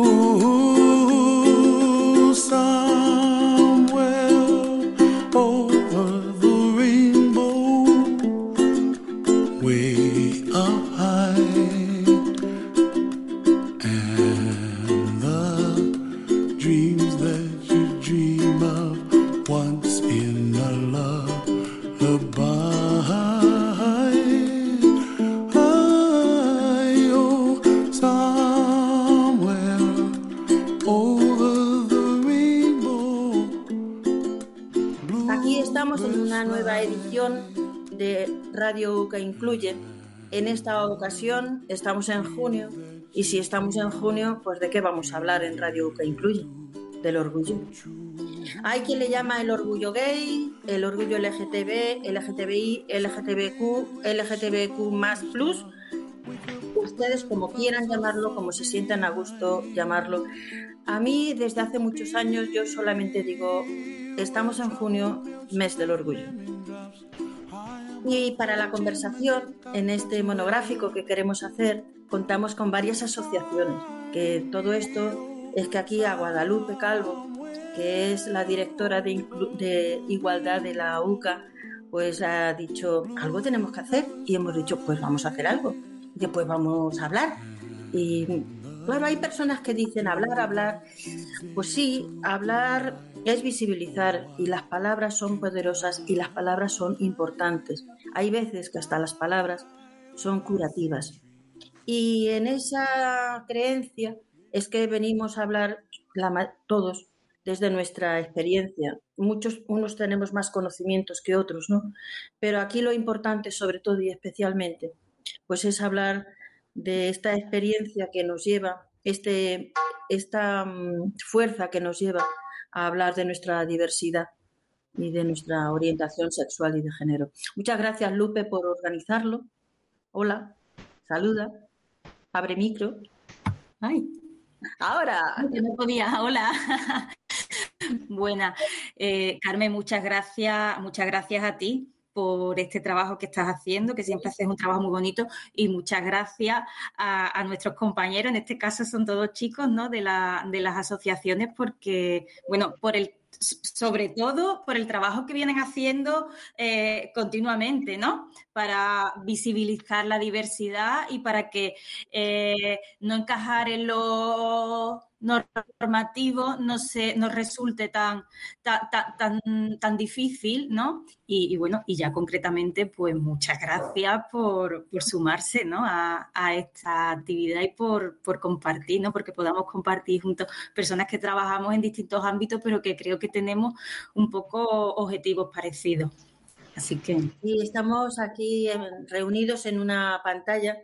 Ooh, edición de Radio UCA Incluye. En esta ocasión estamos en junio y si estamos en junio, pues ¿de qué vamos a hablar en Radio UCA Incluye? Del orgullo. Hay quien le llama el orgullo gay, el orgullo LGTB, LGTBI, LGTBQ, LGTBQ más plus. Ustedes como quieran llamarlo, como se sientan a gusto llamarlo. A mí desde hace muchos años yo solamente digo, estamos en junio, mes del orgullo. Y para la conversación en este monográfico que queremos hacer, contamos con varias asociaciones, que todo esto es que aquí a Guadalupe Calvo, que es la directora de, igualdad de la UCA, pues ha dicho, algo tenemos que hacer. Y hemos dicho, pues vamos a hacer algo. Después vamos a hablar. Y claro, hay personas que dicen hablar, hablar. Pues sí, hablar es visibilizar y las palabras son poderosas y las palabras son importantes. Hay veces que hasta las palabras son curativas. Y en esa creencia es que venimos a hablar todos desde nuestra experiencia. Muchos, unos tenemos más conocimientos que otros, ¿no? Pero aquí lo importante, sobre todo y especialmente, pues es hablar de esta experiencia que nos lleva, este, esta mm, fuerza que nos lleva a hablar de nuestra diversidad y de nuestra orientación sexual y de género. Muchas gracias, Lupe, por organizarlo. Hola, saluda, abre micro. Ay, Ahora, que no podía. Hola. Buena. Eh, Carmen, muchas gracias, muchas gracias a ti por este trabajo que estás haciendo, que siempre haces un trabajo muy bonito, y muchas gracias a, nuestros compañeros, en este caso son todos chicos, ¿no? De, la, de las asociaciones, porque, bueno, por el sobre todo por el trabajo que vienen haciendo eh, continuamente, ¿no? Para visibilizar la diversidad y para que eh, no encajar en lo normativo no se nos resulte tan, tan, tan, tan difícil, ¿no? Y, bueno, y ya concretamente, pues muchas gracias por, por sumarse, ¿no? A, a, esta actividad y por, por compartir, ¿no? Porque podamos compartir juntos personas que trabajamos en distintos ámbitos, pero que creo que tenemos un poco objetivos parecidos. Así que. Y estamos aquí reunidos en una pantalla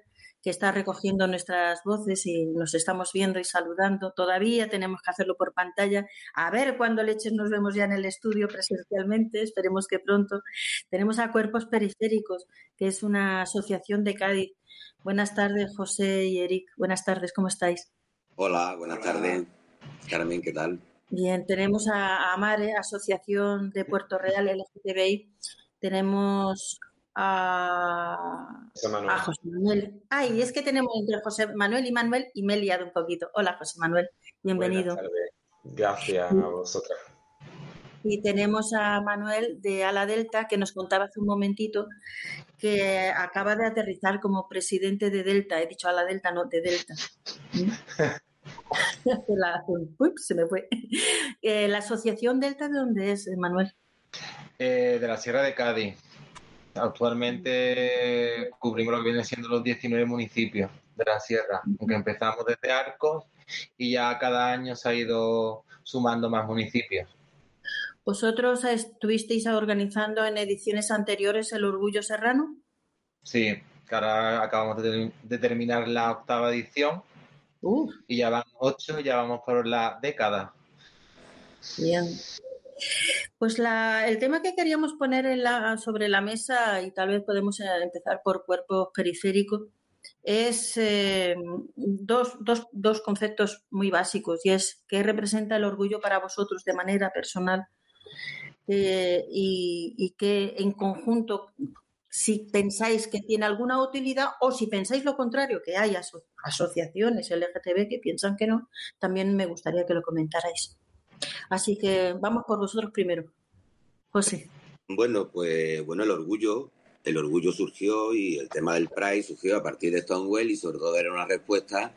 que está recogiendo nuestras voces y nos estamos viendo y saludando. Todavía tenemos que hacerlo por pantalla. A ver cuándo leches nos vemos ya en el estudio presencialmente, esperemos que pronto. Tenemos a Cuerpos Periféricos, que es una asociación de Cádiz. Buenas tardes, José y Eric. Buenas tardes, ¿cómo estáis? Hola, buenas tardes. Carmen, ¿qué tal? Bien, tenemos a Amare, Asociación de Puerto Real LGTBI. Tenemos a José Manuel. a José Manuel. Ay, es que tenemos entre José Manuel y Manuel y me he liado un poquito. Hola, José Manuel, bienvenido. Gracias a vosotras. Y tenemos a Manuel de Ala Delta que nos contaba hace un momentito que acaba de aterrizar como presidente de Delta. He dicho Ala Delta, no, de Delta. La, uy, se me fue. Eh, ¿La asociación Delta de dónde es, Manuel? Eh, de la Sierra de Cádiz. Actualmente cubrimos lo que vienen siendo los 19 municipios de la sierra, aunque empezamos desde Arcos y ya cada año se ha ido sumando más municipios. ¿Vosotros estuvisteis organizando en ediciones anteriores el Orgullo Serrano? Sí, que ahora acabamos de, terminar la octava edición y ya van ocho, ya vamos por la década. Bien. Pues el tema que queríamos poner sobre la mesa, y tal vez podemos eh, empezar por cuerpos periféricos, es eh, dos, conceptos muy básicos, y es qué representa el orgullo para vosotros de manera personal eh, y, y que en conjunto si pensáis que tiene alguna utilidad o si pensáis lo contrario, que hay asociaciones LGTB que piensan que no, también me gustaría que lo comentarais. Así que vamos por vosotros primero. José. Bueno, pues bueno, el orgullo, el orgullo surgió y el tema del Pride surgió a partir de Stonewall y sobre todo era una respuesta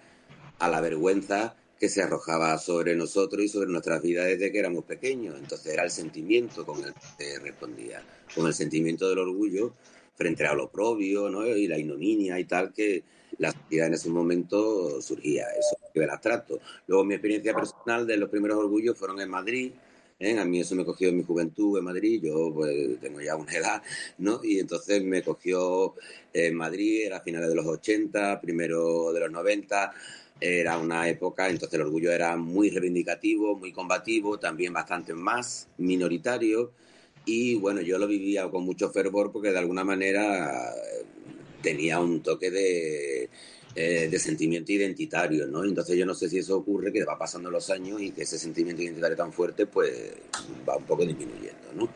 a la vergüenza que se arrojaba sobre nosotros y sobre nuestras vidas desde que éramos pequeños. Entonces era el sentimiento con el que respondía, con el sentimiento del orgullo frente a lo oprobio ¿no? y la ignominia y tal que la sociedad en ese momento surgía, eso a nivel abstracto. Luego mi experiencia personal de los primeros orgullos fueron en Madrid, ¿eh? a mí eso me cogió en mi juventud en Madrid, yo pues tengo ya una edad, ¿no? Y entonces me cogió en Madrid, era a finales de los 80, primero de los 90, era una época, entonces el orgullo era muy reivindicativo, muy combativo, también bastante más minoritario y bueno, yo lo vivía con mucho fervor porque de alguna manera tenía un toque de, eh, de sentimiento identitario, ¿no? Entonces yo no sé si eso ocurre, que va pasando los años y que ese sentimiento identitario tan fuerte pues va un poco disminuyendo, ¿no?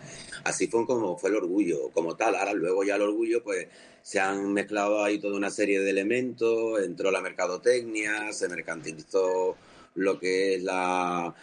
Así fue como fue el orgullo, como tal. Ahora luego ya el orgullo pues se han mezclado ahí toda una serie de elementos, entró la mercadotecnia, se mercantilizó lo que es la,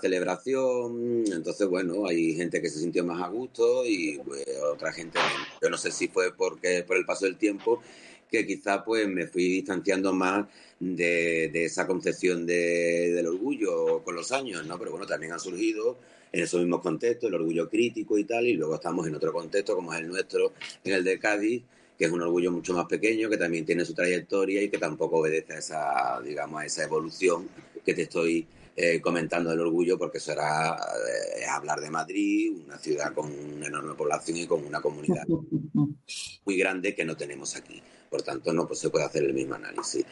celebración. Entonces, bueno, hay gente que se sintió más a gusto y pues, otra gente Yo no sé si fue porque por el paso del tiempo que quizá pues me fui distanciando más de, esa concepción del orgullo con los años, ¿no? Pero bueno, también han surgido en esos mismos contextos, el orgullo crítico y tal, y luego estamos en otro contexto como es el nuestro, en el de Cádiz, que es un orgullo mucho más pequeño, que también tiene su trayectoria y que tampoco obedece a esa, digamos, a esa evolución que te estoy eh, comentando del orgullo, porque eso era eh, hablar de Madrid, una ciudad con una enorme población y con una comunidad muy grande que no tenemos aquí. Por tanto, no pues, se puede hacer el mismo análisis.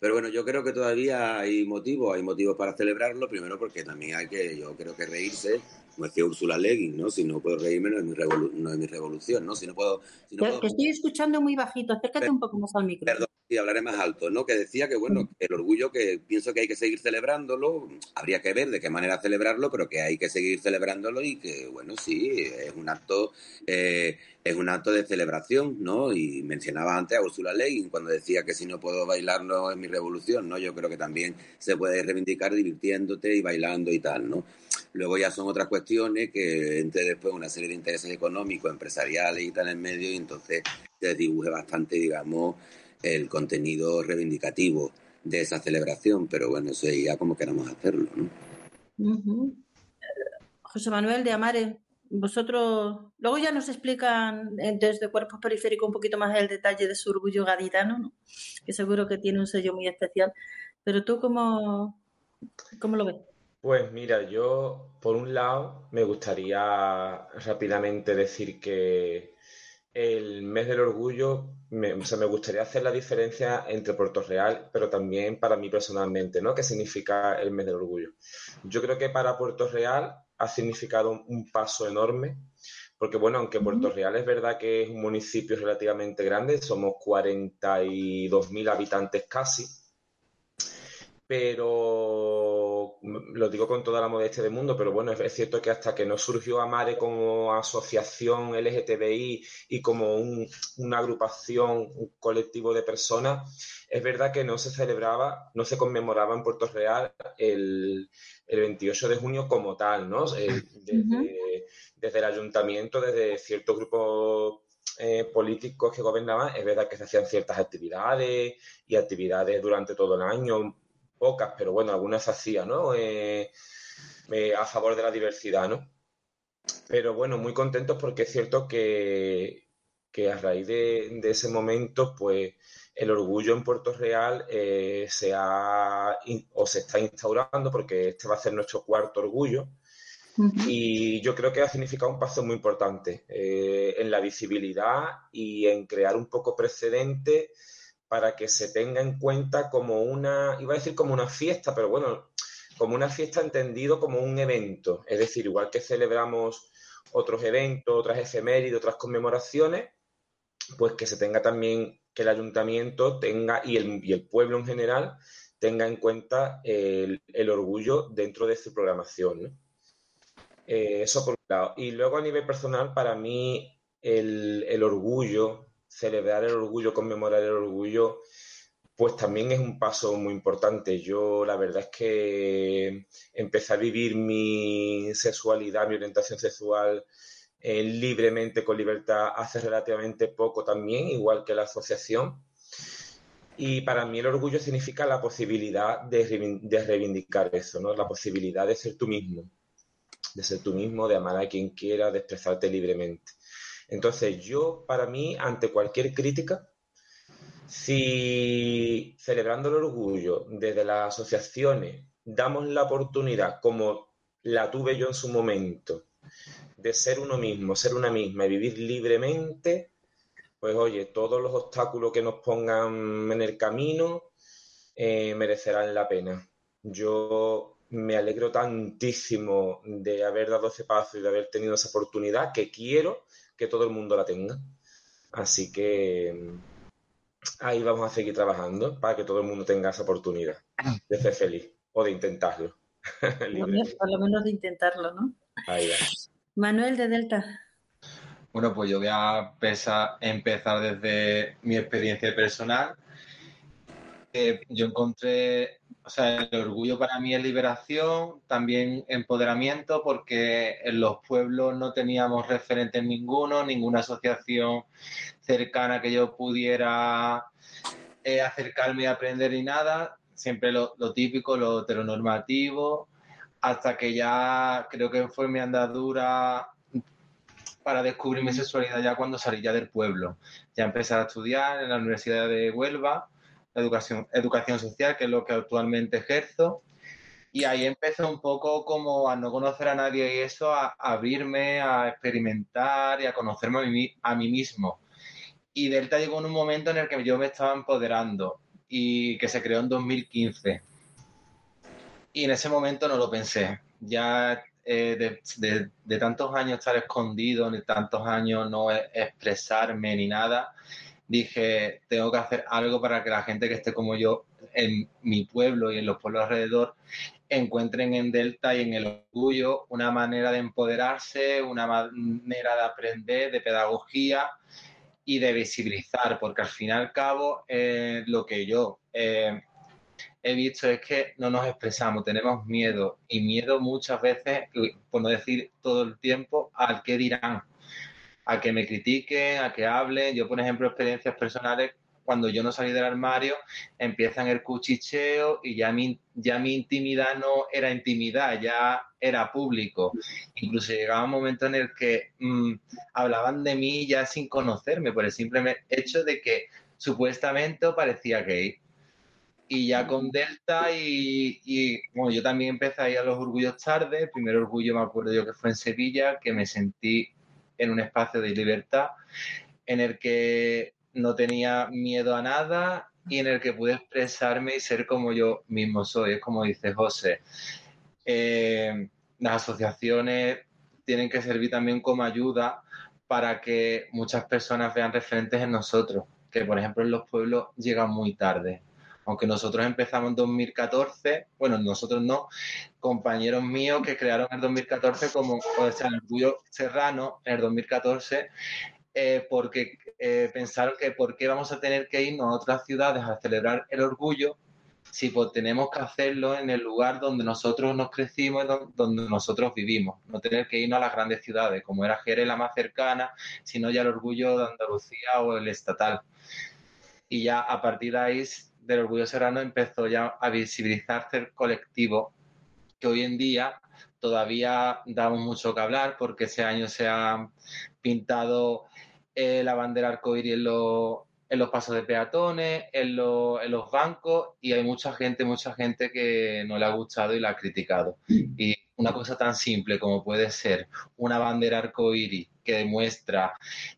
Pero bueno, yo creo que todavía hay motivos, hay motivos para celebrarlo. Primero porque también hay que, yo creo que reírse como decía Ursula Leguin, ¿no? Si no puedo reírme, no es mi, no es mi revolución, ¿no? Si no puedo... Si no Te estoy escuchando muy bajito, acércate un poco más al micro. Perdón, y hablaré más alto, ¿no? Que decía que, bueno, el orgullo que pienso que hay que seguir celebrándolo, habría que ver de qué manera celebrarlo, pero que hay que seguir celebrándolo y que, bueno, sí, es un acto, eh, es un acto de celebración, ¿no? Y mencionaba antes a Ursula Leguin cuando decía que si no puedo bailar no es mi revolución, ¿no? Yo creo que también se puede reivindicar divirtiéndote y bailando y tal, ¿no? Luego ya son otras cuestiones que entre después una serie de intereses económicos, empresariales y tal en medio, y entonces se dibuje bastante, digamos, el contenido reivindicativo de esa celebración, pero bueno, eso ya como queramos hacerlo, ¿no? José Manuel de Amare, vosotros luego ya nos explican desde Cuerpos Periféricos un poquito más el detalle de su orgullo gaditano, ¿no? que seguro que tiene un sello muy especial, pero tú cómo, cómo lo ves? Pues mira, yo por un lado me gustaría rápidamente decir que el mes del orgullo, me, o sea, me gustaría hacer la diferencia entre Puerto Real, pero también para mí personalmente, ¿no? ¿Qué significa el mes del orgullo? Yo creo que para Puerto Real ha significado un paso enorme, porque bueno, aunque Puerto Real es verdad que es un municipio relativamente grande, somos 42.000 habitantes casi, pero lo digo con toda la modestia del mundo, pero bueno, es, cierto que hasta que no surgió Amare como asociación LGTBI y como una agrupación, un colectivo de personas, es verdad que no se celebraba, no se conmemoraba en Puerto Real el, 28 de junio como tal, ¿no? desde, el ayuntamiento, desde ciertos grupos eh, políticos que gobernaban, es verdad que se hacían ciertas actividades y actividades durante todo el año, pocas, pero bueno, algunas hacían, ¿no? Eh, eh, a favor de la diversidad, ¿no? Pero bueno, muy contentos porque es cierto que, a raíz de, ese momento, pues el orgullo en Puerto Real eh, se ha o se está instaurando porque este va a ser nuestro cuarto orgullo. Y yo creo que ha significado un paso muy importante en la visibilidad y en crear un poco precedente para que se tenga en cuenta como una, iba a decir como una fiesta, pero bueno, como una fiesta entendido como un evento. Es decir, igual que celebramos otros eventos, otras efemérides, otras conmemoraciones, pues que se tenga también, que el ayuntamiento tenga y el, y el pueblo en general tenga en cuenta el, orgullo dentro de su programación. Eh, eso por un lado. Y luego a nivel personal, para mí el, el orgullo, celebrar el orgullo, conmemorar el orgullo, pues también es un paso muy importante. Yo la verdad es que empecé a vivir mi sexualidad, mi orientación sexual eh, libremente, con libertad, hace relativamente poco también, igual que la asociación. Y para mí el orgullo significa la posibilidad de, reivindicar eso, ¿no? La posibilidad de ser tú mismo, de ser tú mismo, de amar a quien quiera, de expresarte libremente. Entonces yo, para mí, ante cualquier crítica, si celebrando el orgullo desde las asociaciones damos la oportunidad, como la tuve yo en su momento, de ser uno mismo, ser una misma y vivir libremente, pues oye, todos los obstáculos que nos pongan en el camino eh, merecerán la pena. Yo me alegro tantísimo de haber dado ese paso y de haber tenido esa oportunidad que quiero que todo el mundo la tenga. Así que mm, ahí vamos a seguir trabajando para que todo el mundo tenga esa oportunidad de ser feliz o de intentarlo. por lo menos de intentarlo, ¿no? Ahí va. Manuel de Delta. Bueno, pues yo voy a empezar desde mi experiencia personal. yo encontré, o sea, el orgullo para mí es liberación, también empoderamiento, porque en los pueblos no teníamos referentes ninguno, ninguna asociación cercana que yo pudiera eh, acercarme a aprender y nada. Siempre lo, lo típico, lo heteronormativo, hasta que ya creo que fue mi andadura para descubrir mi sexualidad ya cuando salí ya del pueblo. Ya empecé a estudiar en la Universidad de Huelva, educación, educación social, que es lo que actualmente ejerzo. Y ahí empecé un poco como a no conocer a nadie y eso, a, abrirme, a experimentar y a conocerme a mí, mismo. Y Delta llegó en un momento en el que yo me estaba empoderando y que se creó en 2015. Y en ese momento no lo pensé. Ya eh, de, tantos años estar escondido, de tantos años no e, expresarme ni nada, dije, tengo que hacer algo para que la gente que esté como yo en mi pueblo y en los pueblos alrededor encuentren en Delta y en el orgullo una manera de empoderarse, una manera de aprender, de pedagogía y de visibilizar, porque al fin y al cabo eh, lo que yo eh, he visto es que no nos expresamos, tenemos miedo y miedo muchas veces, por no decir todo el tiempo, al que dirán, a que me critiquen, a que hablen. Yo, por ejemplo, experiencias personales, cuando yo no salí del armario, empiezan el cuchicheo y ya mi, ya mi intimidad no era intimidad, ya era público. Incluso llegaba un momento en el que mm, hablaban de mí ya sin conocerme, por el simple hecho de que supuestamente parecía gay y ya con Delta y, bueno, yo también empecé a ir a los orgullos tarde. El primer orgullo me acuerdo yo que fue en Sevilla, que me sentí en un espacio de libertad en el que no tenía miedo a nada y en el que pude expresarme y ser como yo mismo soy. Es como dice José. Eh, las asociaciones tienen que servir también como ayuda para que muchas personas vean referentes en nosotros, que por ejemplo en los pueblos llegan muy tarde aunque nosotros empezamos en 2014, bueno, nosotros no, compañeros míos que crearon en 2014 como, el Orgullo Serrano en el 2014, eh, porque eh, pensaron que por qué vamos a tener que irnos a otras ciudades a celebrar el orgullo si tenemos que hacerlo en el lugar donde nosotros nos crecimos, donde nosotros vivimos, no tener que irnos a las grandes ciudades, como era Jerez la más cercana, sino ya el orgullo de Andalucía o el estatal. Y ya a partir de ahí del Orgullo Serrano empezó ya a visibilizarse el colectivo, que hoy en día todavía damos mucho que hablar porque ese año se ha pintado eh, la bandera arcoíris en, en los pasos de peatones, en, en, los bancos y hay mucha gente, mucha gente que no le ha gustado y la ha criticado. Y una cosa tan simple como puede ser una bandera arcoíris que demuestra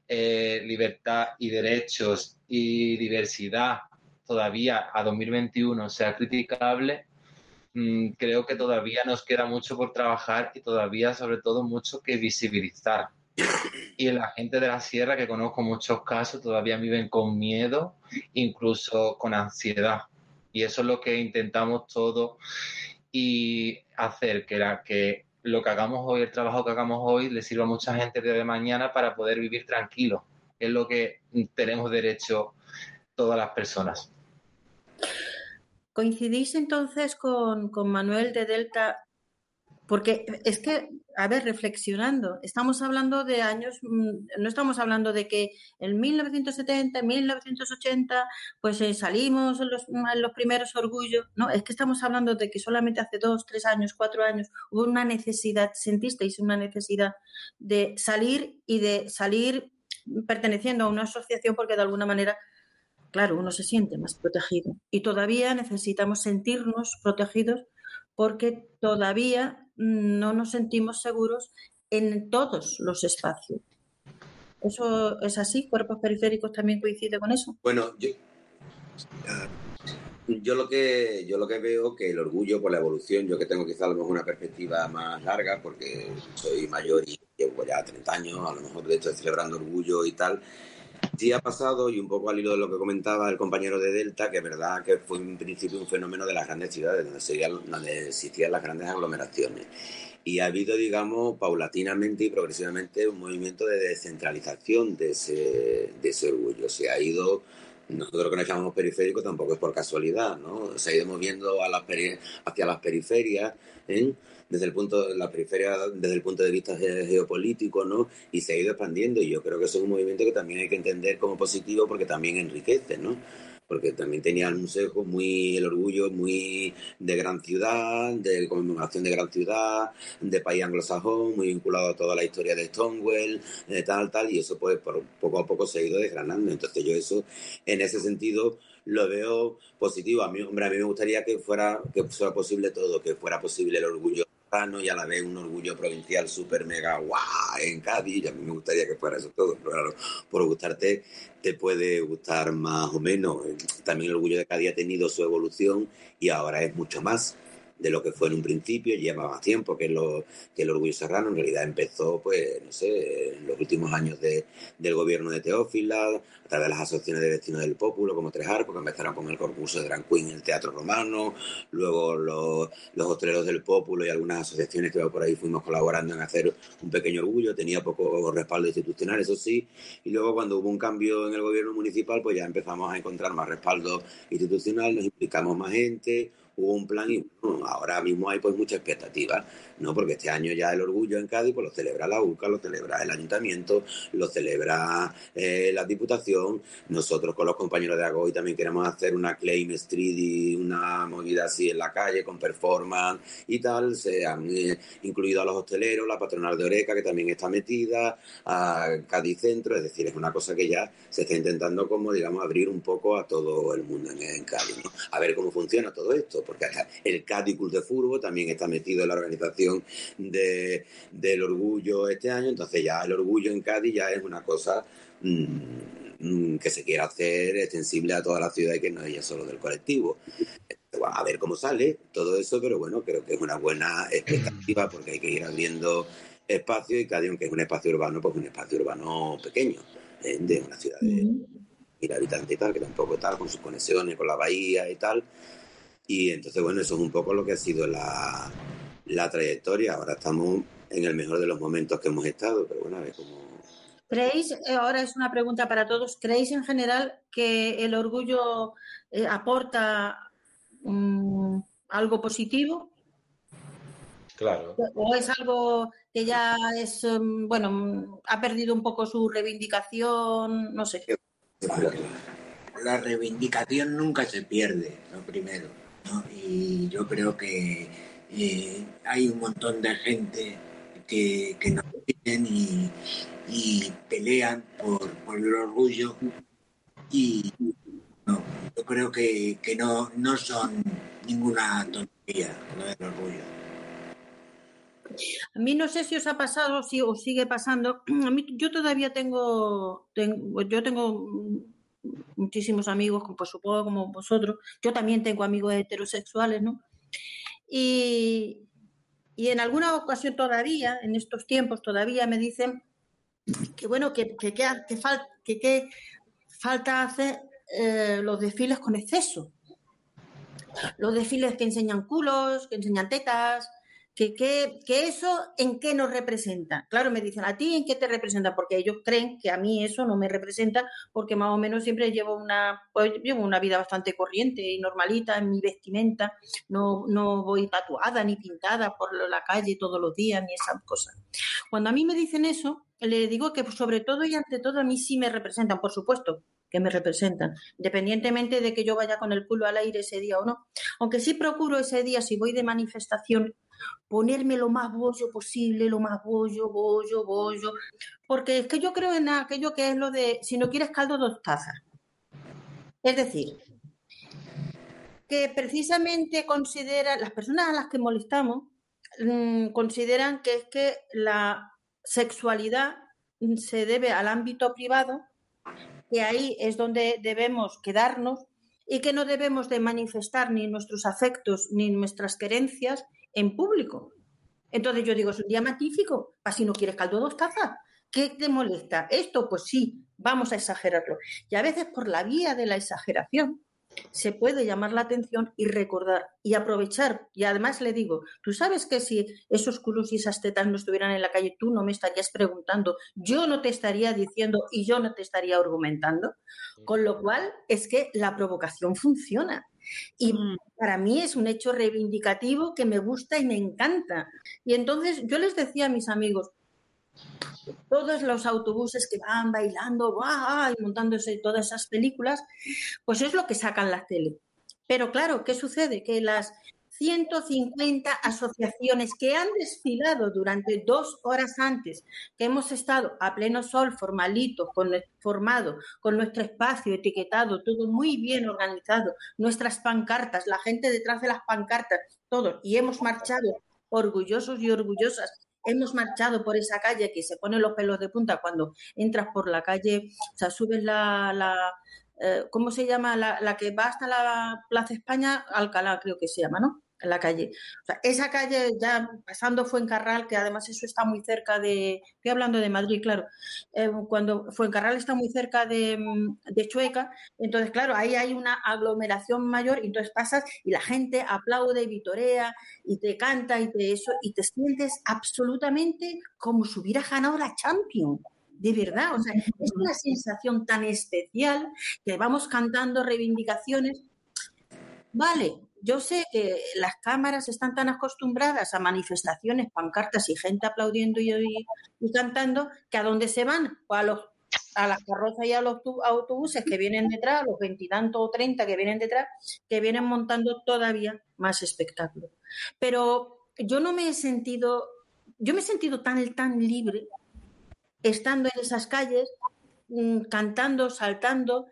eh, libertad y derechos y diversidad todavía a 2021 sea criticable, mm, creo que todavía nos queda mucho por trabajar y todavía sobre todo mucho que visibilizar. Y la gente de la sierra, que conozco muchos casos, todavía viven con miedo, incluso con ansiedad. Y eso es lo que intentamos todos y hacer que, la, que lo que hagamos hoy, el trabajo que hagamos hoy, le sirva a mucha gente de mañana para poder vivir tranquilo. Es lo que tenemos derecho todas las personas. ¿Coincidís entonces con, Manuel de Delta porque es que, a ver, reflexionando, estamos hablando de años, mm, no estamos hablando de que en 1970, en 1980, pues eh, salimos en los, en los, primeros orgullos, no, es que estamos hablando de que solamente hace dos, tres años, cuatro años hubo una necesidad, sentisteis una necesidad de salir y de salir perteneciendo a una asociación porque de alguna manera claro, uno se siente más protegido. Y todavía necesitamos sentirnos protegidos porque todavía no nos sentimos seguros en todos los espacios. ¿Eso es así? ¿Cuerpos periféricos también coincide con eso? Bueno, yo, yo lo que yo lo que veo que el orgullo por la evolución, yo que tengo quizá a lo mejor una perspectiva más larga, porque soy mayor y llevo ya 30 años, a lo mejor de hecho celebrando orgullo y tal, sí ha pasado, y un poco al hilo de lo que comentaba el compañero de Delta, que es verdad que fue en principio un fenómeno de las grandes ciudades, donde, donde existían las grandes aglomeraciones. Y ha habido, digamos, paulatinamente y progresivamente un movimiento de descentralización de ese, orgullo. Se ha ido nosotros que nos llamamos periféricos tampoco es por casualidad, ¿no? Se ha ido moviendo a las hacia las periferias, ¿eh? Desde el punto de la periferia, desde el punto de vista geopolítico, ¿no? Y se ha ido expandiendo y yo creo que eso es un movimiento que también hay que entender como positivo porque también enriquece, ¿no? porque también tenían un sesgo muy, el orgullo muy de gran ciudad, de conmemoración de gran ciudad, de país anglosajón, muy vinculado a toda la historia de Stonewall, de tal, tal, y eso pues por, poco a poco se ha ido desgranando. Entonces yo eso, en ese sentido, lo veo positivo. A mí, hombre, a mí me gustaría que fuera, que fuera posible todo, que fuera posible el orgullo y a la vez un orgullo provincial súper mega guau en Cádiz, a mí me gustaría que fuera eso todo, claro, por gustarte te puede gustar más o menos. También el orgullo de Cádiz ha tenido su evolución y ahora es mucho más de lo que fue en un principio, lleva más tiempo que, el Orgullo Serrano, en realidad empezó, pues, no sé, en los últimos años de, del gobierno de Teófila, a través de las asociaciones de vecinos del Pópulo, como Tres Arcos, que empezaron con el concurso de Drag Queen en el Teatro Romano, luego los, los hosteleros del Pópulo y algunas asociaciones que por ahí fuimos colaborando en hacer un pequeño orgullo, tenía poco respaldo institucional, eso sí, y luego cuando hubo un cambio en el gobierno municipal, pues ya empezamos a encontrar más respaldo institucional, nos implicamos más gente, hubo un plan y ahora mismo hay pues mucha expectativa, ¿no? Porque este año ya el orgullo en Cádiz pues lo celebra la UCA, lo celebra el ayuntamiento, lo celebra eh, la diputación. Nosotros con los compañeros de Agoy también queremos hacer una claim street y una movida así en la calle con performance y tal. Se han eh, incluido a los hosteleros, la patronal de Oreca que también está metida, a Cádiz Centro, es decir, es una cosa que ya se está intentando como digamos abrir un poco a todo el mundo en, Cádiz. A ver cómo funciona todo esto porque el Cádiz de Furbo también está metido en la organización de, del orgullo este año, entonces ya el orgullo en Cádiz ya es una cosa mm, que se quiere hacer extensible a toda la ciudad y que no es solo del colectivo. A ver cómo sale todo eso, pero bueno, creo que es una buena expectativa porque hay que ir abriendo espacio y Cádiz, aunque es un espacio urbano, pues un espacio urbano pequeño, ¿eh? de una ciudad de mil habitantes y tal, que tampoco tal, con sus conexiones, con la bahía y tal, y entonces, bueno, eso es un poco lo que ha sido la, trayectoria. Ahora estamos en el mejor de los momentos que hemos estado, pero bueno, a ver cómo... ¿Creéis, eh, ahora es una pregunta para todos, ¿creéis en general que el orgullo eh, aporta mm, algo positivo? Claro. ¿O es algo que ya es, mm, bueno, ha perdido un poco su reivindicación? No sé. La reivindicación nunca se pierde, lo primero. Y yo creo que eh, hay un montón de gente que, que nos quieren y, pelean por, el orgullo y yo creo que, no, no son ninguna tontería lo del orgullo. A mí no sé si os ha pasado si os sigue pasando. A mí yo todavía tengo, tengo yo tengo muchísimos amigos, pues supongo como vosotros. Yo también tengo amigos heterosexuales, ¿no? Y, y en alguna ocasión todavía, en estos tiempos todavía me dicen que bueno, que, que, que, que falta hacer eh, los desfiles con exceso. Los desfiles que enseñan culos, que enseñan tetas, que, que, eso en qué nos representa. Claro, me dicen, ¿a ti en qué te representa? Porque ellos creen que a mí eso no me representa porque más o menos siempre llevo una, pues, llevo una vida bastante corriente y normalita en mi vestimenta. No, no voy tatuada ni pintada por la calle todos los días ni esas cosas. Cuando a mí me dicen eso, le digo que sobre todo y ante todo a mí sí me representan, por supuesto que me representan, independientemente de que yo vaya con el culo al aire ese día o no. Aunque sí procuro ese día, si voy de manifestación, ponerme lo más bollo posible, lo más bollo, bollo, bollo, porque es que yo creo en aquello que es lo de, si no quieres caldo, dos tazas. Es decir, que precisamente considera, las personas a las que molestamos, mm, consideran que es que la sexualidad se debe al ámbito privado, que ahí es donde debemos quedarnos y que no debemos de manifestar ni nuestros afectos ni nuestras querencias en público. Entonces yo digo, es un día magnífico, para si no quieres caldo dos tazas. ¿Qué te molesta? Esto, pues sí, vamos a exagerarlo. Y a veces por la vía de la exageración se puede llamar la atención y recordar y aprovechar. Y además le digo, tú sabes que si esos culos y esas tetas no estuvieran en la calle, tú no me estarías preguntando, yo no te estaría diciendo y yo no te estaría argumentando. Con lo cual es que la provocación funciona. Y mm. para mí es un hecho reivindicativo que me gusta y me encanta. Y entonces yo les decía a mis amigos, todos los autobuses que van bailando y montándose todas esas películas, pues es lo que sacan la tele. Pero claro, ¿qué sucede? Que las 150 asociaciones que han desfilado durante dos horas antes, que hemos estado a pleno sol, formalitos, con, formado, con nuestro espacio etiquetado, todo muy bien organizado, nuestras pancartas, la gente detrás de las pancartas, todo, y hemos marchado orgullosos y orgullosas hemos marchado por esa calle que se pone los pelos de punta cuando entras por la calle, o sea, subes la, la eh, ¿cómo se llama? La, la, que va hasta la Plaza España, Alcalá creo que se llama, ¿no? En la calle. O sea, esa calle ya pasando Fuencarral, que además eso está muy cerca de, estoy hablando de Madrid, claro, eh, cuando Fuencarral está muy cerca de, de, Chueca, entonces claro, ahí hay una aglomeración mayor y entonces pasas y la gente aplaude y vitorea y te canta y te eso y te sientes absolutamente como si hubieras ganado la Champions. De verdad, o sea, es una sensación tan especial que vamos cantando reivindicaciones. Vale, yo sé que las cámaras están tan acostumbradas a manifestaciones, pancartas y gente aplaudiendo y, cantando que a dónde se van, pues a los a las carrozas y a los autobuses que vienen detrás, los veintitantos o treinta que vienen detrás, que vienen montando todavía más espectáculo. Pero yo no me he sentido, yo me he sentido tan, tan libre estando en esas calles, mm, cantando, saltando,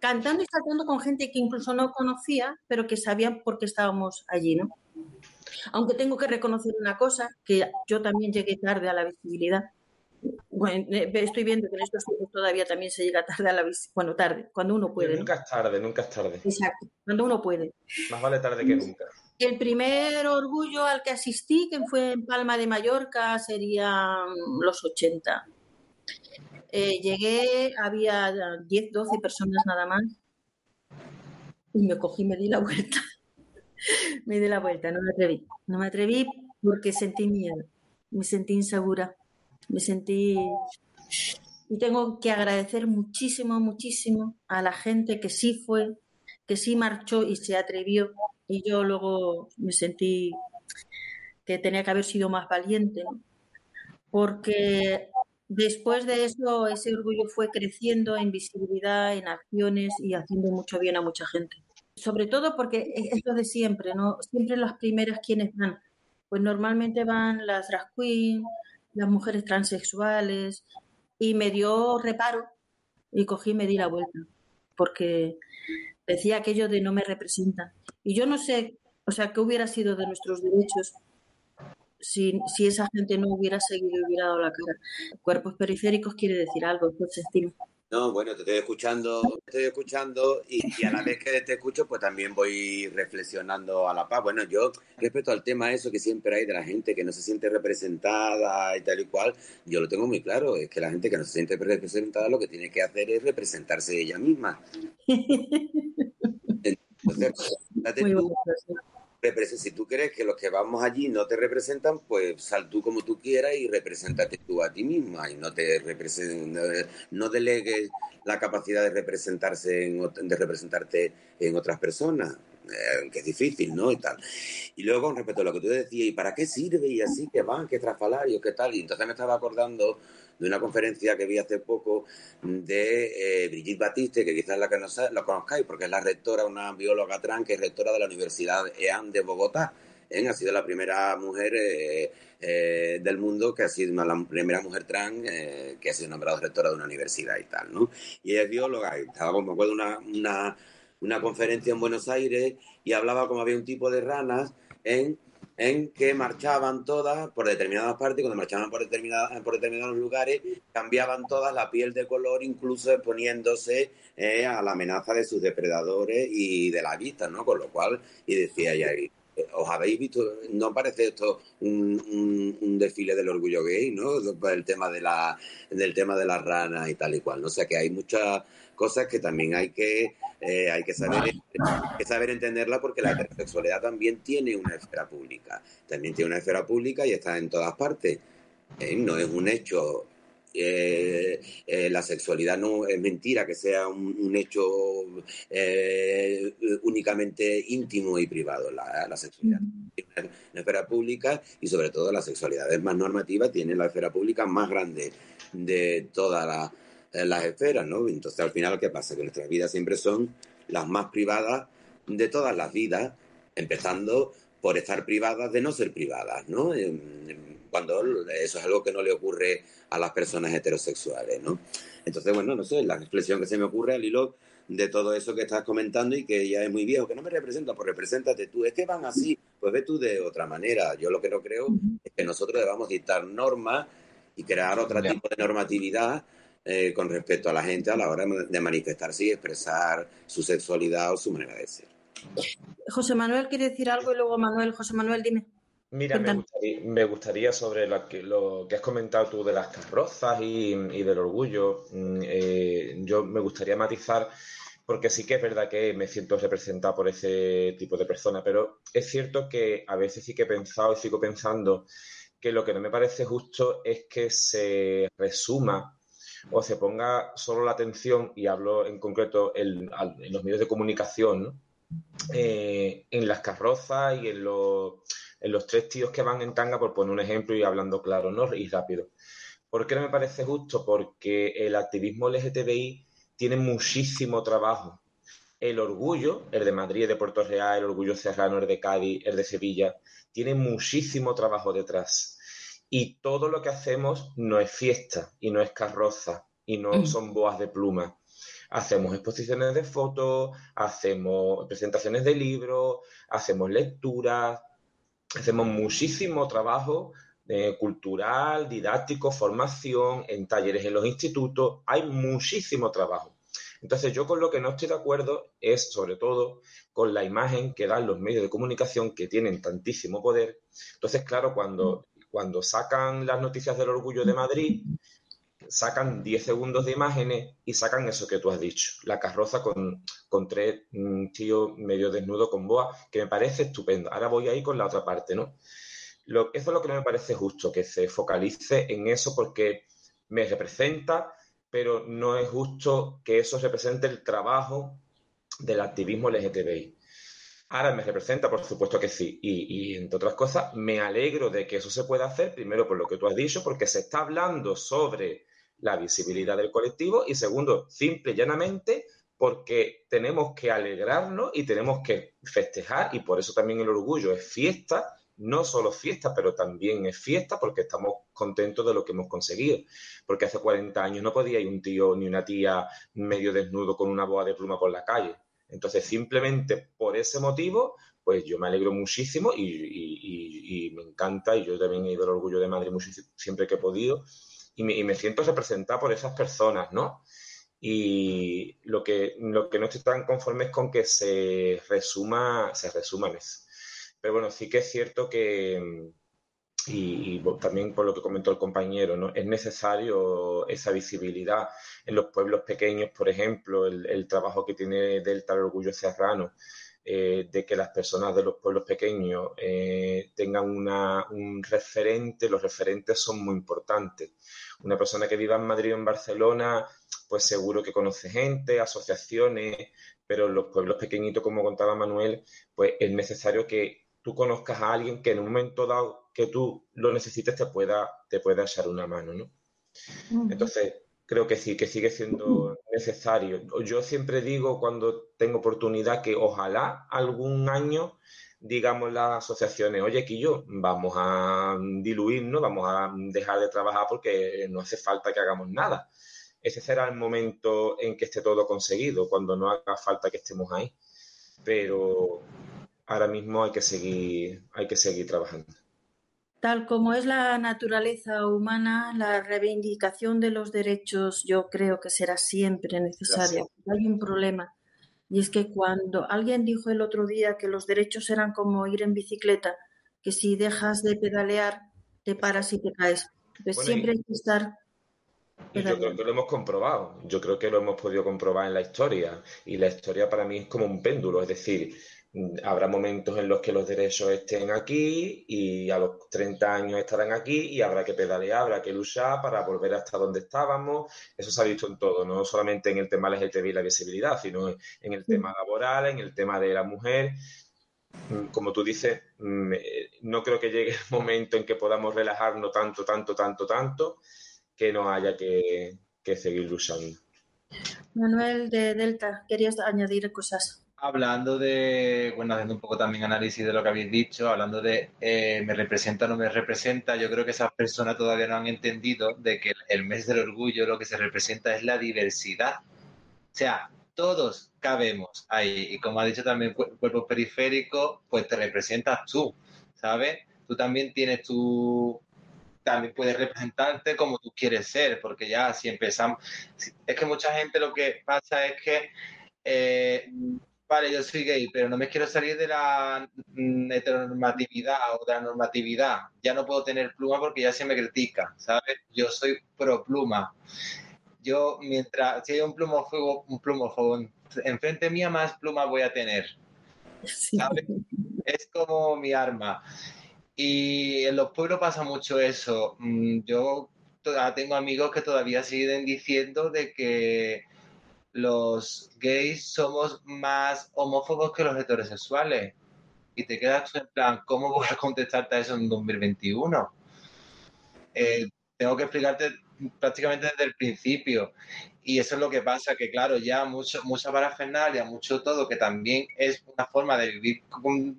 cantando y saltando con gente que incluso no conocía, pero que sabían por qué estábamos allí, ¿no? Aunque tengo que reconocer una cosa, que yo también llegué tarde a la visibilidad. Bueno, eh, estoy viendo que en estos tiempos todavía también se llega tarde a la visibilidad. Bueno, tarde, cuando uno puede. Nunca es tarde, nunca es tarde. Exacto, cuando uno puede. Más vale tarde que nunca. El primer orgullo al que asistí, que fue en Palma de Mallorca, serían los 80. Eh, llegué, había 10, 12 personas nada más. Y me cogí, me di la vuelta. me di la vuelta, no me atreví. No me atreví porque sentí miedo. Me sentí insegura. Me sentí. Y tengo que agradecer muchísimo, muchísimo a la gente que sí fue, que sí marchó y se atrevió. Y yo luego me sentí que tenía que haber sido más valiente, porque Después de eso, ese orgullo fue creciendo en visibilidad, en acciones y haciendo mucho bien a mucha gente. Sobre todo porque es lo de siempre, ¿no? Siempre las primeras quienes van. Pues normalmente van las drag queens, las mujeres transexuales, y me dio reparo y cogí y me di la vuelta, porque decía aquello de no me representan. Y yo no sé, o sea, qué hubiera sido de nuestros derechos si, si esa gente no hubiera seguido y hubiera dado la cara. Cuerpos periféricos quiere decir algo, pues estima. No, bueno, te estoy escuchando, te estoy escuchando y, y, a la vez que te escucho, pues también voy reflexionando a la paz. Bueno, yo respecto al tema eso que siempre hay de la gente que no se siente representada y tal y cual, yo lo tengo muy claro, es que la gente que no se siente representada lo que tiene que hacer es representarse ella misma. Entonces, date tú, si tú crees que los que vamos allí no te representan, pues sal tú como tú quieras y representate tú a ti misma y no te no delegues la capacidad de representarse en, de representarte en otras personas, eh, que es difícil, ¿no? Y tal. Y luego con respecto a lo que tú decías, ¿y para qué sirve? Y así, que van, que trasfalarios, qué tal. Y entonces me estaba acordando de una conferencia que vi hace poco de eh, Brigitte Batiste, que quizás la que no lo conozcáis, porque es la rectora, una bióloga trans, que es rectora de la Universidad EAN de Bogotá. ¿eh? Ha sido la primera mujer eh, del mundo que ha sido la primera mujer trans que ha sido nombrada rectora de una universidad y tal, ¿no? Y ella es bióloga y estaba, me acuerdo, una, una, una conferencia en Buenos Aires y hablaba como había un tipo de ranas en en que marchaban todas por determinadas partes, cuando marchaban por, determinadas, por determinados lugares, cambiaban todas la piel de color, incluso exponiéndose eh, a la amenaza de sus depredadores y de la vista, ¿no? Con lo cual, y decía ya, ¿os habéis visto? ¿No parece esto un, un, desfile del orgullo gay, ¿no? El tema de la, del tema de las ranas y tal y cual, ¿no? O sea que hay muchas cosas que también hay que, eh, hay que saber, hay que saber entenderla porque la heterosexualidad también tiene una esfera pública, también tiene una esfera pública y está en todas partes. ¿eh? No es un hecho eh, eh, la sexualidad no es mentira que sea un, un hecho eh, únicamente íntimo y privado. La, la sexualidad tiene una, esfera pública y sobre todo la sexualidad es más normativa, tiene la esfera pública más grande de toda la, las esferas, ¿no? Entonces, al final, ¿qué pasa? Que nuestras vidas siempre son las más privadas de todas las vidas, empezando por estar privadas de no ser privadas, ¿no? Cuando eso es algo que no le ocurre a las personas heterosexuales, ¿no? Entonces, bueno, no sé, la reflexión que se me ocurre al hilo de todo eso que estás comentando y que ya es muy viejo, que no me representa, pues represéntate tú. Es que van así, pues ve tú de otra manera. Yo lo que no creo es que nosotros debamos dictar normas y crear otro tipo de normatividad eh, con respecto a la gente a la hora de manifestarse y expresar su sexualidad o su manera de ser. José Manuel quiere decir algo y luego Manuel. José Manuel, dime. Mira, me gustaría, me gustaría, sobre lo que, lo que has comentado tú de las carrozas y, y del orgullo, mm, eh, yo me gustaría matizar, porque sí que es verdad que me siento representado por ese tipo de personas, pero es cierto que a veces sí que he pensado y sigo pensando que lo que no me parece justo es que se resuma o se ponga solo la atención, y hablo en concreto en, los medios de comunicación, eh, en las carrozas y en los, en los, tres tíos que van en tanga, por poner un ejemplo y hablando claro ¿no? y rápido. ¿Por qué no me parece justo? Porque el activismo LGTBI tiene muchísimo trabajo. El orgullo, el de Madrid, el de Puerto Real, el orgullo serrano, el de Cádiz, el de Sevilla, tiene muchísimo trabajo detrás y todo lo que hacemos no es fiesta y no es carroza y no mm. son boas de pluma. Hacemos exposiciones de fotos, hacemos presentaciones de libros, hacemos lecturas, hacemos muchísimo trabajo eh, cultural, didáctico, formación, en talleres en los institutos, hay muchísimo trabajo. Entonces yo con lo que no estoy de acuerdo es sobre todo con la imagen que dan los medios de comunicación que tienen tantísimo poder. Entonces, claro, cuando cuando sacan las noticias del orgullo de Madrid, sacan 10 segundos de imágenes y sacan eso que tú has dicho, la carroza con, con tres mm, tíos medio desnudo con boa, que me parece estupendo. Ahora voy ahí con la otra parte, ¿no? Eso es lo que no me parece justo, que se focalice en eso porque me representa, pero no es justo que eso represente el trabajo del activismo LGTBI. Ahora me representa, por supuesto que sí. Y, entre otras cosas, me alegro de que eso se pueda hacer, primero por lo que tú has dicho, porque se está hablando sobre la visibilidad del colectivo y segundo, simple y llanamente, porque tenemos que alegrarnos y tenemos que festejar y por eso también el orgullo es fiesta, no solo fiesta, pero también es fiesta porque estamos contentos de lo que hemos conseguido. Porque hace 40 años no podía ir un tío ni una tía medio desnudo con una boa de pluma por la calle. Entonces, simplemente por ese motivo, pues yo me alegro muchísimo y, me encanta y yo también he ido al orgullo de Madrid muchísimo, siempre que he podido y me, siento representado por esas personas, ¿no? Y lo que, lo que no estoy tan conforme es con que se resuma, se resuman eso. Pero bueno, sí que es cierto que, y, también por lo que comentó el compañero, ¿no? es necesario esa visibilidad en los pueblos pequeños, por ejemplo, el, trabajo que tiene Delta el Orgullo Serrano, eh, de que las personas de los pueblos pequeños eh, tengan una, un referente, los referentes son muy importantes. Una persona que viva en Madrid o en Barcelona, pues seguro que conoce gente, asociaciones, pero los pueblos pequeñitos, como contaba Manuel, pues es necesario que tú conozcas a alguien que en un momento dado que tú lo necesites te pueda, te pueda echar una mano, ¿no? Entonces, creo que sí, que sigue siendo necesario. Yo siempre digo cuando tengo oportunidad que ojalá algún año digamos las asociaciones, oye, Quillo, vamos a diluirnos, vamos a dejar de trabajar porque no hace falta que hagamos nada. Ese será el momento en que esté todo conseguido, cuando no haga falta que estemos ahí. Pero ahora mismo hay que seguir, hay que seguir trabajando. Tal como es la naturaleza humana, la reivindicación de los derechos yo creo que será siempre necesaria. Hay un problema y es que cuando alguien dijo el otro día que los derechos eran como ir en bicicleta, que si dejas de pedalear te paras y te caes. Entonces siempre hay que estar yo creo que lo hemos comprobado. Yo creo que lo hemos podido comprobar en la historia. Y la historia para mí es como un péndulo. Es decir, habrá momentos en los que los derechos estén aquí y a los 30 años estarán aquí y habrá que pedalear, habrá que luchar para volver hasta donde estábamos. Eso se ha visto en todo, no solamente en el tema LGTB y la visibilidad, sino en el tema laboral, en el tema de la mujer. Mm, como tú dices, mm, eh, no creo que llegue el momento en que podamos relajarnos tanto, tanto, tanto, tanto, que no haya que, que seguir luchando. Manuel de Delta, querías añadir cosas hablando de, bueno, haciendo un poco también análisis de lo que habéis dicho, hablando de eh, me representa o no me representa, yo creo que esas personas todavía no han entendido de que el mes del orgullo lo que se representa es la diversidad. O sea, todos cabemos ahí. Y como ha dicho también cuerpo periférico, pues te representas tú, ¿sabes? Tú también tienes tu... También puedes representarte como tú quieres ser, porque ya si empezamos... Es que mucha gente lo que pasa es que... Eh, vale, yo soy gay, pero no me quiero salir de la mm, heteronormatividad o de la normatividad. Ya no puedo tener pluma porque ya se me critica, ¿sabes? Yo soy pro pluma. Yo, mientras, si hay un plumófobo, un plumófobo enfrente mía, más pluma voy a tener. ¿sabes? Es como mi arma. Y en los pueblos pasa mucho eso. Mm, yo tengo amigos que todavía siguen diciendo de que los gays somos más homófobos que los heterosexuales. Y te quedas en plan, ¿cómo voy a contestarte a eso en 2021? Eh, tengo que explicarte prácticamente desde el principio. Y eso es lo que pasa, que claro, ya mucho, mucha parafernalia, mucho todo, que también es una forma de vivir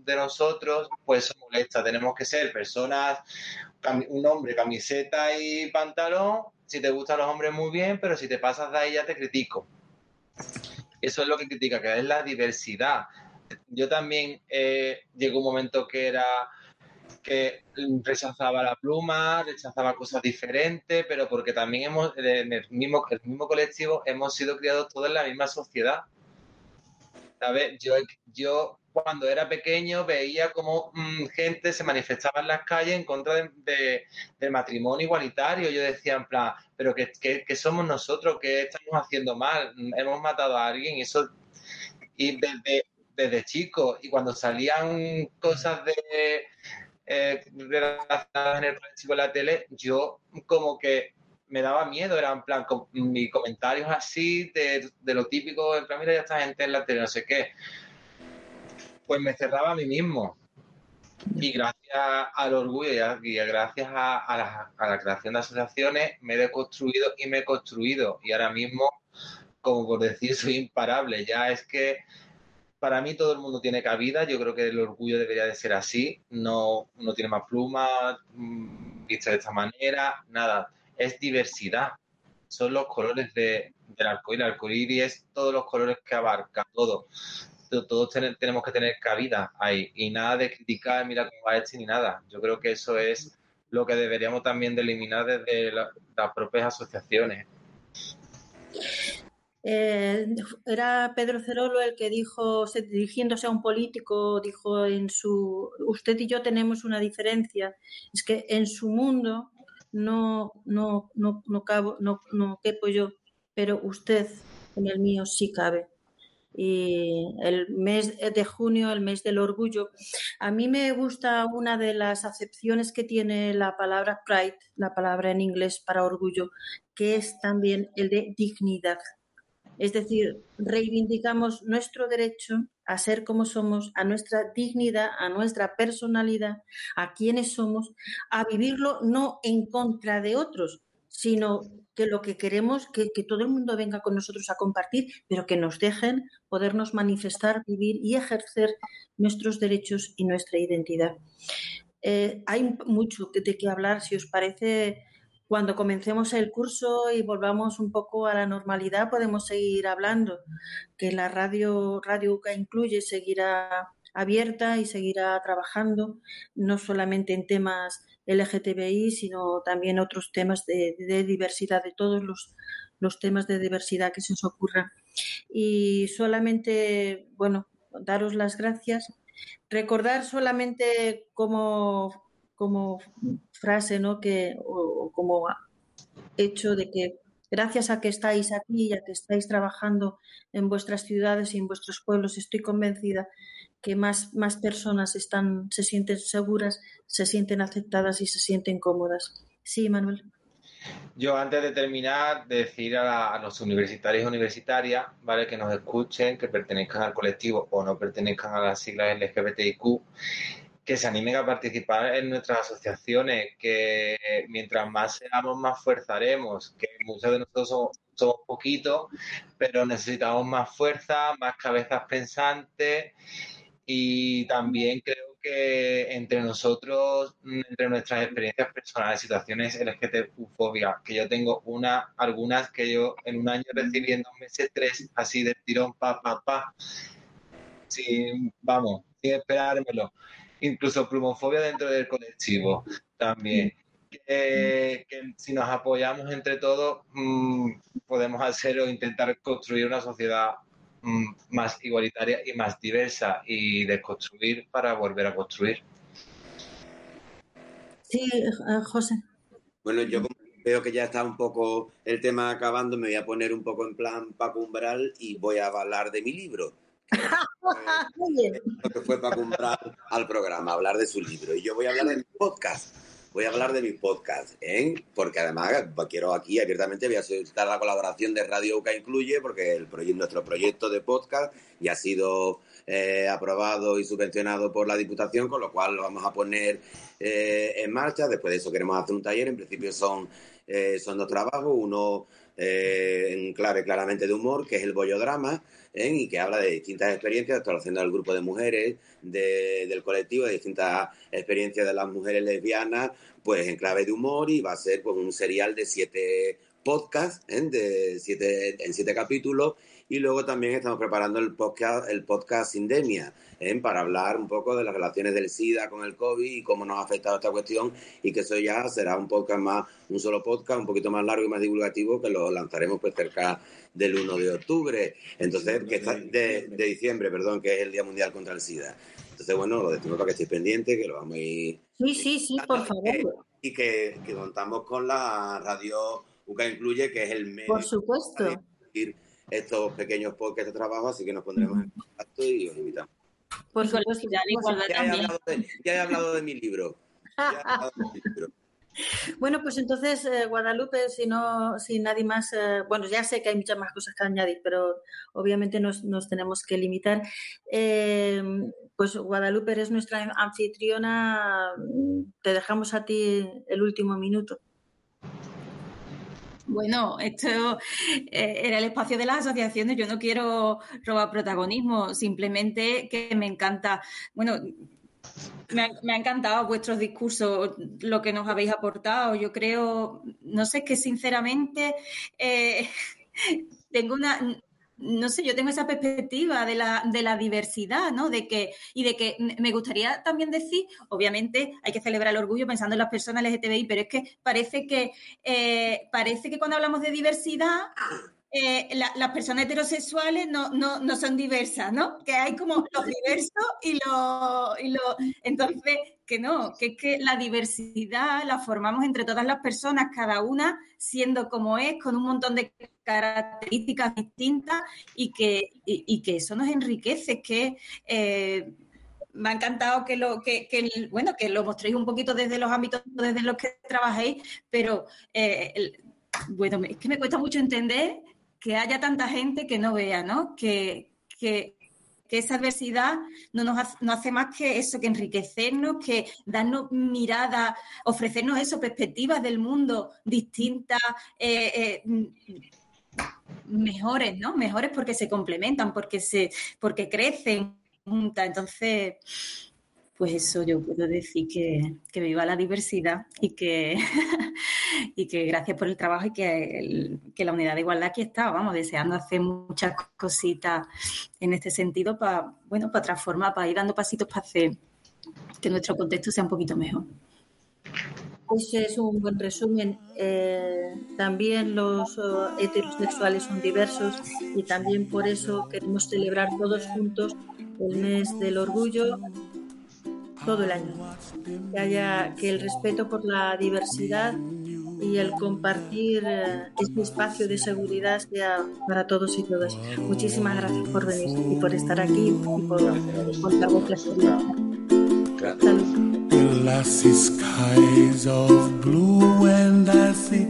de nosotros, pues eso molesta. Tenemos que ser personas, un hombre, camiseta y pantalón. Si te gustan los hombres, muy bien, pero si te pasas de ahí ya te critico. Eso es lo que critica, que es la diversidad. Yo también eh, llegó un momento que era que rechazaba la pluma, rechazaba cosas diferentes, pero porque también hemos, en el mismo, el mismo colectivo, hemos sido criados todos en la misma sociedad. ¿Sabes? Yo, yo cuando era pequeño veía como mm, gente se manifestaba en las calles en contra de, del matrimonio igualitario. Yo decía en plan, pero ¿qué, somos nosotros? ¿Qué estamos haciendo mal? Hemos matado a alguien y eso... Y desde, desde chico, y cuando salían cosas de... Eh, relacionadas en el colectivo de la tele, yo como que me daba miedo, era en plan, mis comentarios así de, de lo típico, en plan, mira, ya esta gente en la tele, no sé qué pues me cerraba a mí mismo. Y gracias al orgullo y, gracias a, la, creación de asociaciones me he deconstruido y me he construido. Y ahora mismo, como por decir, soy imparable. Ya es que para mí todo el mundo tiene cabida. Yo creo que el orgullo debería de ser así. No, no tiene más plumas, mm, visto de esta manera, nada. Es diversidad. Son los colores de, del arcoíris. El arcoíris es todos los colores que abarca todo todos tenemos que tener cabida ahí y nada de criticar, mira cómo va este ni nada. Yo creo que eso es lo que deberíamos también de eliminar desde las propias asociaciones. Eh, era Pedro Cerolo el que dijo, dirigiéndose a un político, dijo en su, usted y yo tenemos una diferencia, es que en su mundo no, no, no, no, cabo, no, no quepo yo, pero usted en el mío sí cabe. Y el mes de junio, el mes del orgullo, a mí me gusta una de las acepciones que tiene la palabra pride, la palabra en inglés para orgullo, que es también el de dignidad. Es decir, reivindicamos nuestro derecho a ser como somos, a nuestra dignidad, a nuestra personalidad, a quienes somos, a vivirlo no en contra de otros, sino que lo que queremos que, que todo el mundo venga con nosotros a compartir, pero que nos dejen podernos manifestar, vivir y ejercer nuestros derechos y nuestra identidad. Eh, hay mucho de qué hablar, si os parece cuando comencemos el curso y volvamos un poco a la normalidad, podemos seguir hablando, que la radio, radio UCA incluye, seguirá abierta y seguirá trabajando, no solamente en temas LGTBI, sino también otros temas de, diversidad, de todos los, temas de diversidad que se os ocurran. Y solamente, bueno, daros las gracias. Recordar solamente cómo como frase, ¿no? Que, o, como hecho de que gracias a que estáis aquí y a que estáis trabajando en vuestras ciudades y en vuestros pueblos, estoy convencida que más, más personas están, se sienten seguras, se sienten aceptadas y se sienten cómodas. Sí, Manuel. Yo antes de terminar, decir a, a, los universitarios y universitarias, ¿vale? Que nos escuchen, que pertenezcan al colectivo o no pertenezcan a las siglas LGBTIQ, que se animen a participar en nuestras asociaciones, que mientras más seamos, más fuerza haremos, que muchos de nosotros somos, poquitos, pero necesitamos más fuerza, más cabezas pensantes y también creo que entre nosotros, entre nuestras experiencias personales, situaciones LGTB-fobia, que yo tengo una, algunas que yo en un año recibí en dos meses tres, así de tirón, pa, pa, pa, sin, vamos, sin esperármelo incluso plumofobia dentro del colectivo también. Que, si nos apoyamos entre todos mm, podemos hacer o intentar construir una sociedad más igualitaria y más diversa y desconstruir para volver a construir. Sí, eh, José. Bueno, yo veo que ya está un poco el tema acabando, me voy a poner un poco en plan Paco Umbral y voy a hablar de mi libro. Lo que fue para comprar al programa, hablar de su libro. Y yo voy a hablar de mi podcast. Voy a hablar de mi podcast, ¿eh? porque además quiero aquí abiertamente voy a solicitar la colaboración de Radio UCA Incluye, porque el proyecto, nuestro proyecto de podcast ya ha sido eh, aprobado y subvencionado por la Diputación, con lo cual lo vamos a poner eh, en marcha. Después de eso queremos hacer un taller. En principio son, eh, son dos trabajos, uno en clave claramente de humor, que es el bollodrama, y que habla de distintas experiencias, estoy haciendo el grupo de mujeres del colectivo, de distintas experiencias de las mujeres lesbianas, pues en clave de humor y va a ser pues, un serial de siete podcasts, ¿eh? de siete, en siete capítulos y luego también estamos preparando el podcast, el podcast Sindemia, ¿eh? para hablar un poco de las relaciones del SIDA con el COVID y cómo nos ha afectado esta cuestión y que eso ya será un podcast más, un solo podcast, un poquito más largo y más divulgativo que lo lanzaremos pues cerca del 1 de octubre, entonces, que está, de, diciembre, perdón, que es el Día Mundial contra el SIDA. Entonces, bueno, lo decimos para que estéis pendientes, que lo vamos a ir... Sí, sí, sí, por favor. Y que, que contamos con la radio UCA Incluye, que es el medio... Por supuesto estos pequeños podcasts de trabajo, así que nos pondremos en contacto y os invitamos. Por supuesto, ya, he hablado de, ya he hablado de mi libro. Bueno, pues entonces, eh, Guadalupe, si no, si nadie más, eh, bueno, ya sé que hay muchas más cosas que añadir, pero obviamente nos, nos tenemos que limitar. Eh, pues Guadalupe, eres nuestra anfitriona, te dejamos a ti el último minuto. Bueno, esto eh, era el espacio de las asociaciones. Yo no quiero robar protagonismo, simplemente que me encanta. Bueno, me ha, encantado vuestros discursos, lo que nos habéis aportado. Yo creo, no sé, que sinceramente eh, tengo una no sé, yo tengo esa perspectiva de la, de la diversidad, ¿no? De que, y de que me gustaría también decir, obviamente hay que celebrar el orgullo pensando en las personas LGTBI, pero es que parece que, eh, parece que cuando hablamos de diversidad, eh, las personas heterosexuales no, no, no, son diversas, ¿no? Que hay como los diversos y los... Y lo, entonces, que no, que es que la diversidad la formamos entre todas las personas, cada una siendo como es, con un montón de características distintas y que, y, que eso nos enriquece, que... Eh, me ha encantado que lo que, bueno que lo mostréis un poquito desde los ámbitos desde los que trabajéis, pero eh, bueno, es que me cuesta mucho entender que haya tanta gente que no vea, ¿no? Que, que, esa adversidad no hace, no hace más que eso, que enriquecernos, que darnos mirada, ofrecernos eso, perspectivas del mundo distintas, eh, eh, mejores, ¿no? Mejores porque se complementan, porque se, porque crecen juntas. Entonces, pues eso yo puedo decir que, que viva la diversidad y que, y que gracias por el trabajo y que, la unidad de igualdad aquí está, vamos, deseando hacer muchas cositas en este sentido para, bueno, para transformar, para ir dando pasitos para hacer que nuestro contexto sea un poquito mejor. Ese es un buen resumen. Eh, también los oh, heterosexuales son diversos y también por eso queremos celebrar todos juntos el mes del orgullo todo el año. Que haya que el respeto por la diversidad y el compartir eh, este espacio de seguridad sea para todos y todas. Muchísimas gracias por venir y por estar aquí y por contar vuestra experiencia. skies of blue and I see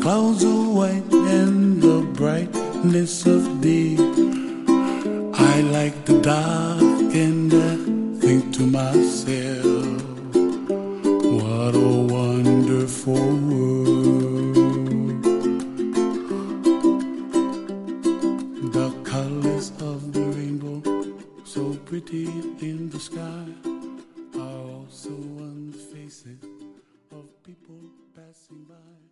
clouds of white and the brightness of day. I like the dark and I think to myself, what a wonderful passing by.